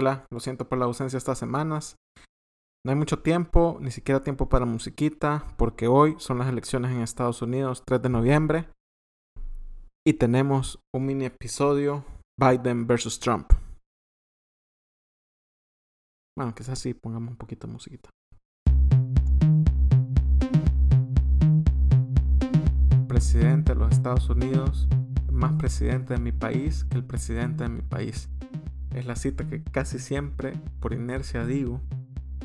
Hola, lo siento por la ausencia estas semanas. No hay mucho tiempo, ni siquiera tiempo para musiquita, porque hoy son las elecciones en Estados Unidos, 3 de noviembre, y tenemos un mini episodio Biden versus Trump. Bueno, quizás así pongamos un poquito de musiquita. Presidente de los Estados Unidos, más presidente de mi país que el presidente de mi país. Es la cita que casi siempre, por inercia, digo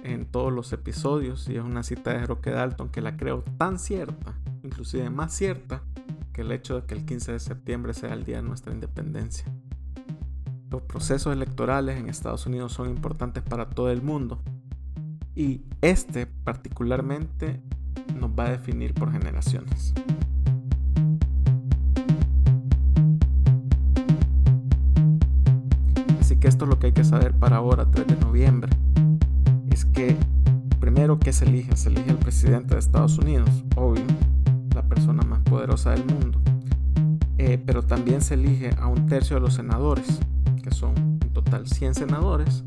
en todos los episodios y es una cita de Roque Dalton que la creo tan cierta, inclusive más cierta, que el hecho de que el 15 de septiembre sea el día de nuestra independencia. Los procesos electorales en Estados Unidos son importantes para todo el mundo y este particularmente nos va a definir por generaciones. Lo que hay que saber para ahora, 3 de noviembre. Es que primero, ¿qué se elige? Se elige el presidente de Estados Unidos, obvio, la persona más poderosa del mundo. Eh, pero también se elige a un tercio de los senadores, que son en total 100 senadores,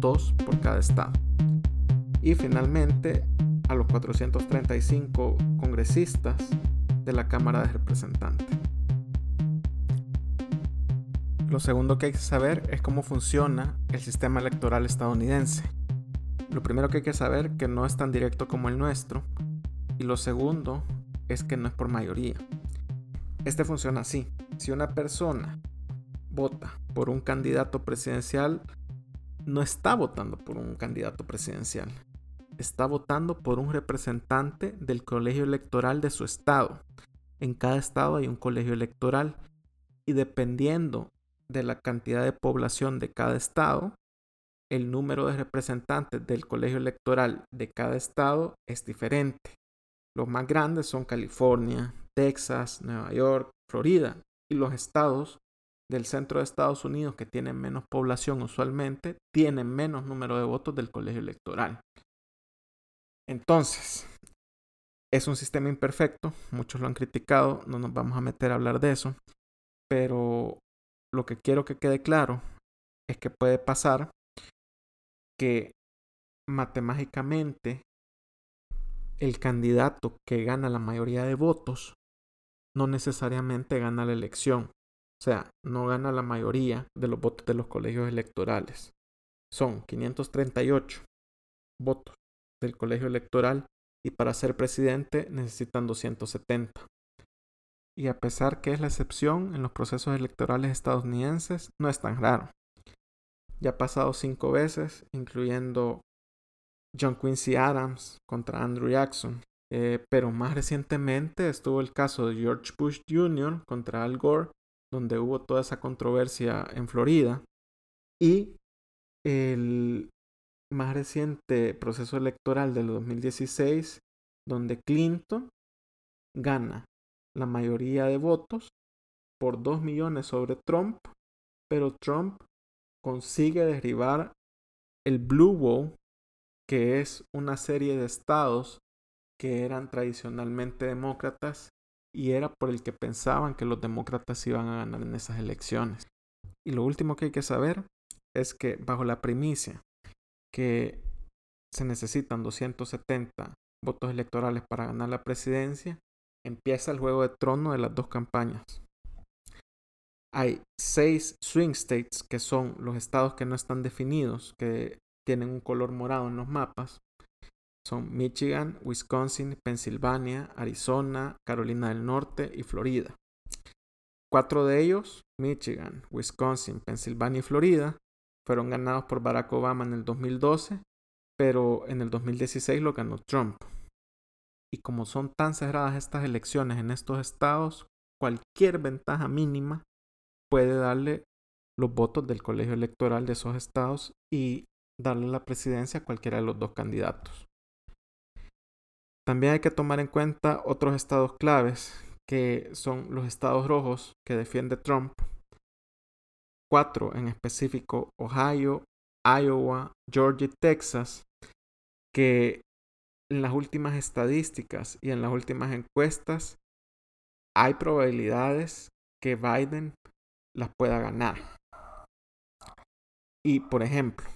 dos por cada estado. Y finalmente a los 435 congresistas de la Cámara de Representantes. Lo segundo que hay que saber es cómo funciona el sistema electoral estadounidense. Lo primero que hay que saber que no es tan directo como el nuestro. Y lo segundo es que no es por mayoría. Este funciona así. Si una persona vota por un candidato presidencial, no está votando por un candidato presidencial. Está votando por un representante del colegio electoral de su estado. En cada estado hay un colegio electoral y dependiendo de la cantidad de población de cada estado, el número de representantes del colegio electoral de cada estado es diferente. Los más grandes son California, Texas, Nueva York, Florida y los estados del centro de Estados Unidos que tienen menos población usualmente tienen menos número de votos del colegio electoral. Entonces, es un sistema imperfecto, muchos lo han criticado, no nos vamos a meter a hablar de eso, pero lo que quiero que quede claro es que puede pasar que matemáticamente el candidato que gana la mayoría de votos no necesariamente gana la elección. O sea, no gana la mayoría de los votos de los colegios electorales. Son 538 votos del colegio electoral y para ser presidente necesitan 270 y a pesar que es la excepción en los procesos electorales estadounidenses, no es tan raro. Ya ha pasado cinco veces, incluyendo John Quincy Adams contra Andrew Jackson. Eh, pero más recientemente estuvo el caso de George Bush Jr. contra Al Gore, donde hubo toda esa controversia en Florida. Y el más reciente proceso electoral del 2016, donde Clinton gana la mayoría de votos por 2 millones sobre Trump, pero Trump consigue derribar el Blue Wall, que es una serie de estados que eran tradicionalmente demócratas y era por el que pensaban que los demócratas iban a ganar en esas elecciones. Y lo último que hay que saber es que bajo la primicia que se necesitan 270 votos electorales para ganar la presidencia, empieza el juego de trono de las dos campañas. Hay seis swing states que son los estados que no están definidos, que tienen un color morado en los mapas. Son Michigan, Wisconsin, Pensilvania, Arizona, Carolina del Norte y Florida. Cuatro de ellos, Michigan, Wisconsin, Pensilvania y Florida, fueron ganados por Barack Obama en el 2012, pero en el 2016 lo ganó Trump. Como son tan cerradas estas elecciones en estos estados, cualquier ventaja mínima puede darle los votos del colegio electoral de esos estados y darle la presidencia a cualquiera de los dos candidatos. También hay que tomar en cuenta otros estados claves que son los estados rojos que defiende Trump. Cuatro en específico, Ohio, Iowa, Georgia y Texas, que en las últimas estadísticas y en las últimas encuestas hay probabilidades que Biden las pueda ganar. Y, por ejemplo,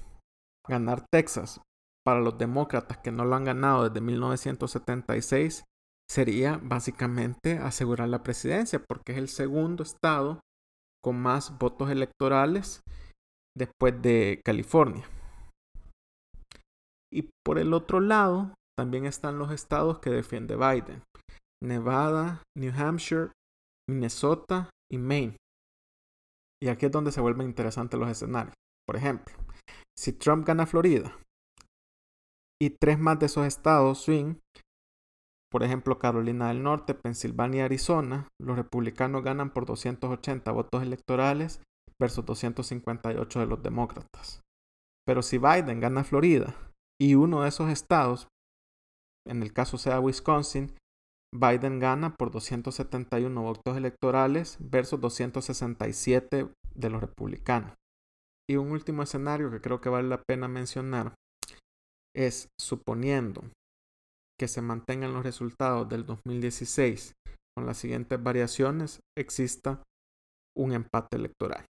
ganar Texas para los demócratas que no lo han ganado desde 1976 sería básicamente asegurar la presidencia, porque es el segundo estado con más votos electorales después de California. Y por el otro lado, también están los estados que defiende Biden. Nevada, New Hampshire, Minnesota y Maine. Y aquí es donde se vuelven interesantes los escenarios. Por ejemplo, si Trump gana Florida y tres más de esos estados swing, por ejemplo Carolina del Norte, Pensilvania y Arizona, los republicanos ganan por 280 votos electorales versus 258 de los demócratas. Pero si Biden gana Florida y uno de esos estados, en el caso sea Wisconsin, Biden gana por 271 votos electorales versus 267 de los republicanos. Y un último escenario que creo que vale la pena mencionar es suponiendo que se mantengan los resultados del 2016 con las siguientes variaciones, exista un empate electoral.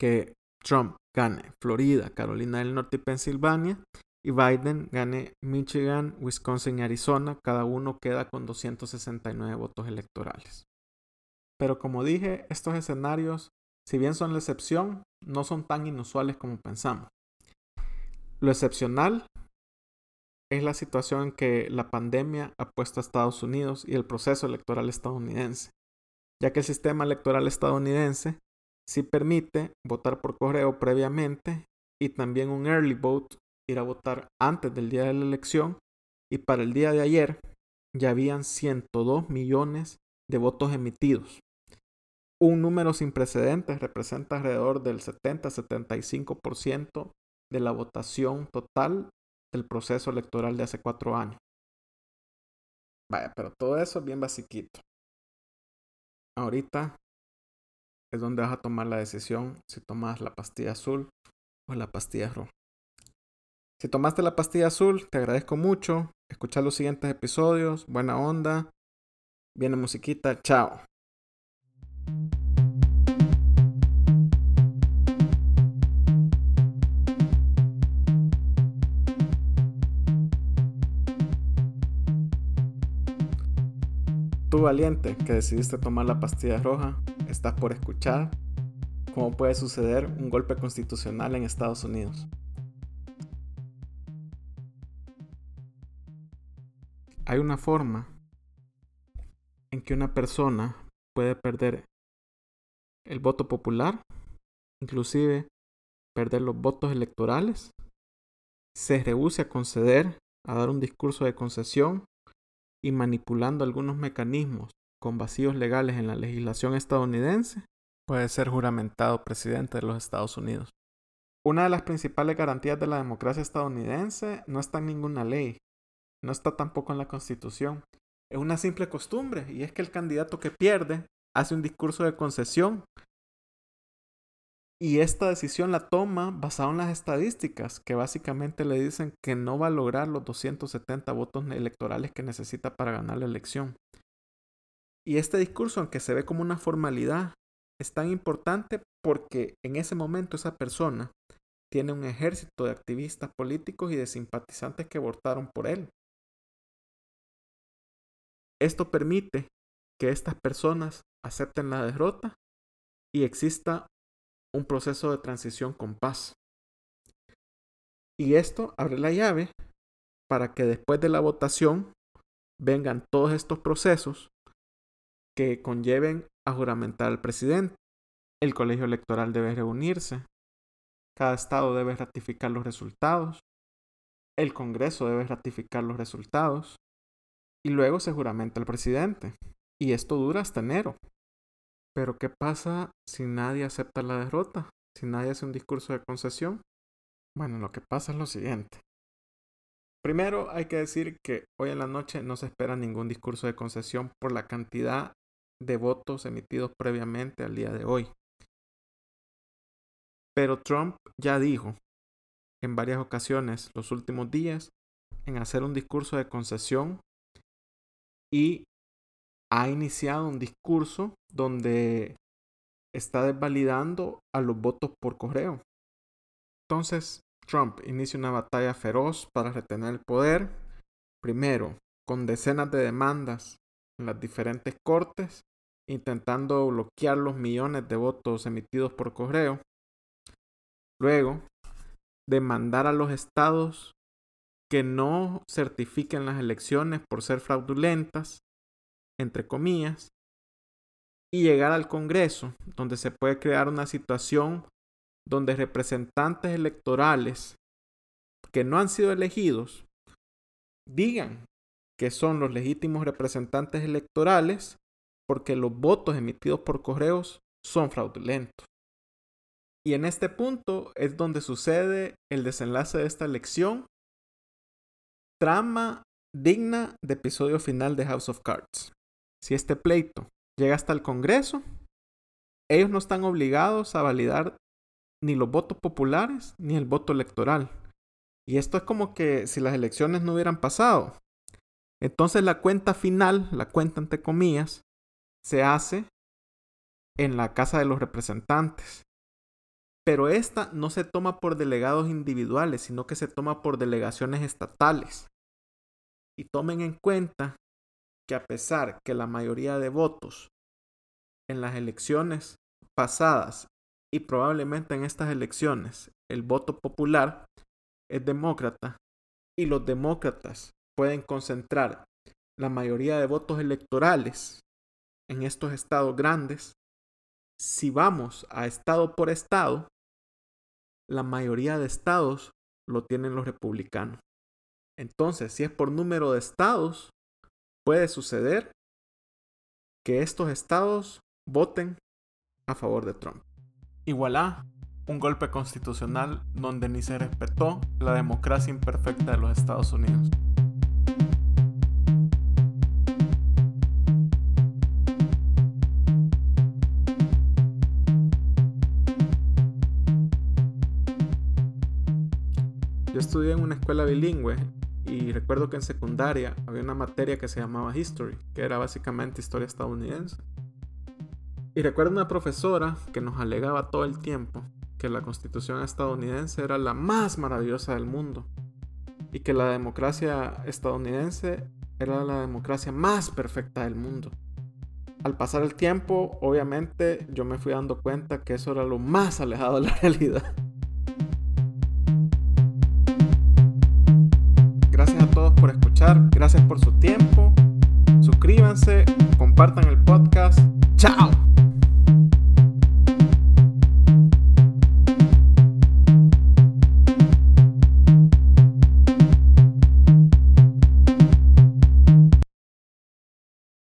Que Trump gane Florida, Carolina del Norte y Pensilvania y Biden gane Michigan, Wisconsin y Arizona, cada uno queda con 269 votos electorales. Pero como dije, estos escenarios, si bien son la excepción, no son tan inusuales como pensamos. Lo excepcional es la situación en que la pandemia ha puesto a Estados Unidos y el proceso electoral estadounidense, ya que el sistema electoral estadounidense sí permite votar por correo previamente y también un early vote ir a votar antes del día de la elección y para el día de ayer ya habían 102 millones de votos emitidos. Un número sin precedentes representa alrededor del 70-75% de la votación total del proceso electoral de hace cuatro años. Vaya, pero todo eso es bien basiquito. Ahorita es donde vas a tomar la decisión si tomas la pastilla azul o la pastilla roja. Si tomaste la pastilla azul, te agradezco mucho. Escucha los siguientes episodios. Buena onda. Viene musiquita. Chao. Tú valiente que decidiste tomar la pastilla roja, estás por escuchar cómo puede suceder un golpe constitucional en Estados Unidos. Hay una forma en que una persona puede perder el voto popular, inclusive perder los votos electorales, se rehúse a conceder, a dar un discurso de concesión y manipulando algunos mecanismos con vacíos legales en la legislación estadounidense, puede ser juramentado presidente de los Estados Unidos. Una de las principales garantías de la democracia estadounidense no está en ninguna ley, no está tampoco en la Constitución. Es una simple costumbre y es que el candidato que pierde hace un discurso de concesión y esta decisión la toma basada en las estadísticas que básicamente le dicen que no va a lograr los 270 votos electorales que necesita para ganar la elección. Y este discurso, aunque se ve como una formalidad, es tan importante porque en ese momento esa persona tiene un ejército de activistas políticos y de simpatizantes que votaron por él. Esto permite que estas personas acepten la derrota y exista un proceso de transición con paz. Y esto abre la llave para que después de la votación vengan todos estos procesos que conlleven a juramentar al presidente. El colegio electoral debe reunirse. Cada estado debe ratificar los resultados. El Congreso debe ratificar los resultados y luego se juramenta el presidente. Y esto dura hasta enero. Pero ¿qué pasa si nadie acepta la derrota? Si nadie hace un discurso de concesión. Bueno, lo que pasa es lo siguiente. Primero hay que decir que hoy en la noche no se espera ningún discurso de concesión por la cantidad de votos emitidos previamente al día de hoy. Pero Trump ya dijo en varias ocasiones los últimos días en hacer un discurso de concesión y ha iniciado un discurso donde está desvalidando a los votos por correo. entonces Trump inicia una batalla feroz para retener el poder, primero con decenas de demandas en las diferentes cortes, intentando bloquear los millones de votos emitidos por correo, luego demandar a los estados que no certifiquen las elecciones por ser fraudulentas, entre comillas, y llegar al Congreso, donde se puede crear una situación donde representantes electorales que no han sido elegidos digan que son los legítimos representantes electorales porque los votos emitidos por correos son fraudulentos. Y en este punto es donde sucede el desenlace de esta elección. Trama digna de episodio final de House of Cards. Si este pleito llega hasta el Congreso, ellos no están obligados a validar ni los votos populares ni el voto electoral. Y esto es como que si las elecciones no hubieran pasado. Entonces la cuenta final, la cuenta entre comillas, se hace en la Casa de los Representantes. Pero esta no se toma por delegados individuales, sino que se toma por delegaciones estatales. Y tomen en cuenta que a pesar que la mayoría de votos en las elecciones pasadas y probablemente en estas elecciones el voto popular es demócrata y los demócratas pueden concentrar la mayoría de votos electorales en estos estados grandes, si vamos a estado por estado, la mayoría de estados lo tienen los republicanos. Entonces, si es por número de estados, puede suceder que estos estados voten a favor de Trump. Igualá, un golpe constitucional donde ni se respetó la democracia imperfecta de los Estados Unidos. Yo estudié en una escuela bilingüe y recuerdo que en secundaria había una materia que se llamaba History, que era básicamente historia estadounidense. Y recuerdo una profesora que nos alegaba todo el tiempo que la constitución estadounidense era la más maravillosa del mundo y que la democracia estadounidense era la democracia más perfecta del mundo. Al pasar el tiempo, obviamente, yo me fui dando cuenta que eso era lo más alejado de la realidad. Gracias por su tiempo. Suscríbanse, compartan el podcast. ¡Chao!